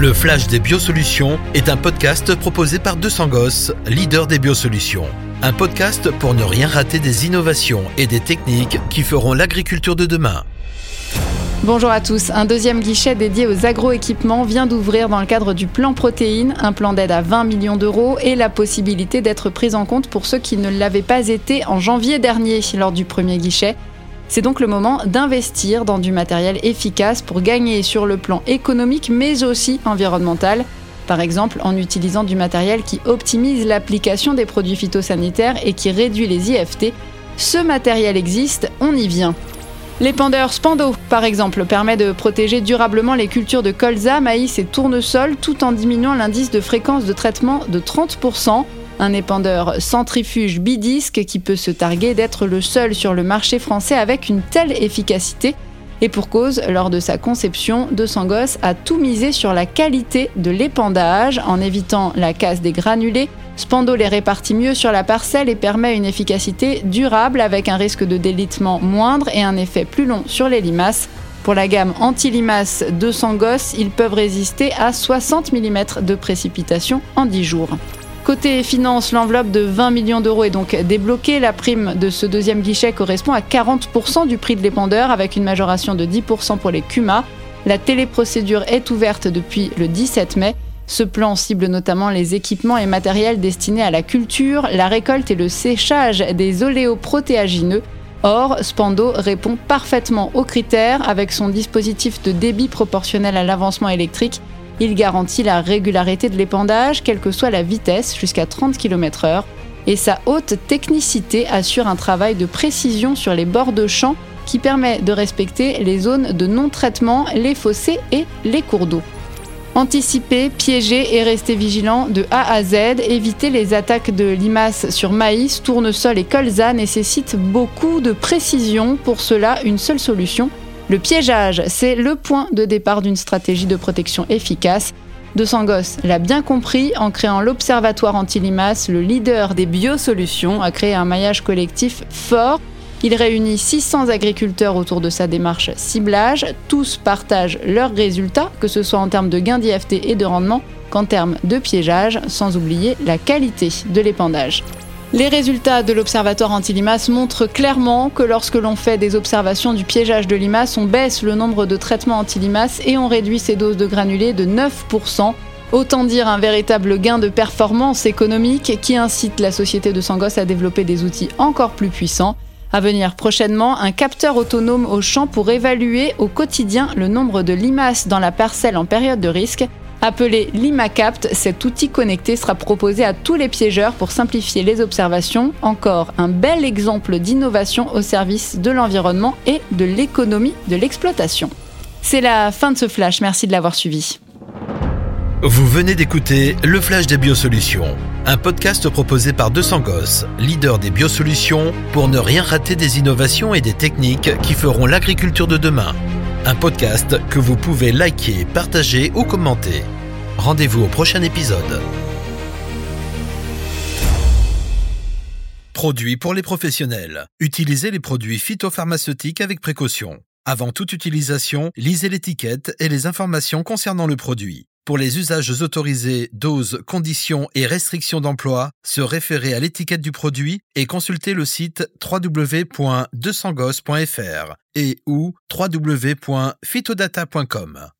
Le Flash des Biosolutions est un podcast proposé par 200 Gosses, leader des biosolutions. Un podcast pour ne rien rater des innovations et des techniques qui feront l'agriculture de demain. Bonjour à tous. Un deuxième guichet dédié aux agroéquipements vient d'ouvrir dans le cadre du plan protéines, un plan d'aide à 20 millions d'euros et la possibilité d'être pris en compte pour ceux qui ne l'avaient pas été en janvier dernier lors du premier guichet. C'est donc le moment d'investir dans du matériel efficace pour gagner sur le plan économique mais aussi environnemental. Par exemple, en utilisant du matériel qui optimise l'application des produits phytosanitaires et qui réduit les IFT. Ce matériel existe, on y vient. L'épandeur Spando, par exemple, permet de protéger durablement les cultures de colza, maïs et tournesol tout en diminuant l'indice de fréquence de traitement de 30% un épandeur centrifuge bidisque qui peut se targuer d'être le seul sur le marché français avec une telle efficacité. Et pour cause, lors de sa conception, De Sangos a tout misé sur la qualité de l'épandage en évitant la casse des granulés. Spando les répartit mieux sur la parcelle et permet une efficacité durable avec un risque de délitement moindre et un effet plus long sur les limaces. Pour la gamme anti-limaces de Sangos, ils peuvent résister à 60 mm de précipitation en 10 jours. Côté finance, l'enveloppe de 20 millions d'euros est donc débloquée. La prime de ce deuxième guichet correspond à 40% du prix de l'épandeur avec une majoration de 10% pour les CUMA. La téléprocédure est ouverte depuis le 17 mai. Ce plan cible notamment les équipements et matériels destinés à la culture, la récolte et le séchage des oléoprotéagineux. Or, Spando répond parfaitement aux critères avec son dispositif de débit proportionnel à l'avancement électrique il garantit la régularité de l'épandage, quelle que soit la vitesse, jusqu'à 30 km/h. Et sa haute technicité assure un travail de précision sur les bords de champs qui permet de respecter les zones de non-traitement, les fossés et les cours d'eau. Anticiper, piéger et rester vigilant de A à Z, éviter les attaques de limaces sur maïs, tournesol et colza nécessite beaucoup de précision. Pour cela, une seule solution, le piégeage, c'est le point de départ d'une stratégie de protection efficace. De Sangos l'a bien compris en créant l'Observatoire anti-limaces, le leader des biosolutions, a créé un maillage collectif fort. Il réunit 600 agriculteurs autour de sa démarche ciblage. Tous partagent leurs résultats, que ce soit en termes de gains d'IFT et de rendement qu'en termes de piégeage, sans oublier la qualité de l'épandage. Les résultats de l'Observatoire anti-limaces montrent clairement que lorsque l'on fait des observations du piégeage de limaces, on baisse le nombre de traitements anti-limaces et on réduit ses doses de granulés de 9%. Autant dire un véritable gain de performance économique qui incite la société de Sangos à développer des outils encore plus puissants. À venir prochainement, un capteur autonome au champ pour évaluer au quotidien le nombre de limaces dans la parcelle en période de risque Appelé l'IMACAPT, cet outil connecté sera proposé à tous les piégeurs pour simplifier les observations. Encore un bel exemple d'innovation au service de l'environnement et de l'économie de l'exploitation. C'est la fin de ce flash, merci de l'avoir suivi. Vous venez d'écouter Le Flash des Biosolutions, un podcast proposé par 200 Gosses, leader des biosolutions, pour ne rien rater des innovations et des techniques qui feront l'agriculture de demain. Un podcast que vous pouvez liker, partager ou commenter. Rendez-vous au prochain épisode. Produits pour les professionnels. Utilisez les produits phytopharmaceutiques avec précaution. Avant toute utilisation, lisez l'étiquette et les informations concernant le produit. Pour les usages autorisés, doses, conditions et restrictions d'emploi, se référer à l'étiquette du produit et consulter le site www.200gos.fr et ou www.phytodata.com.